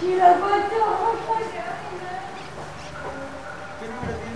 Si la voiture, on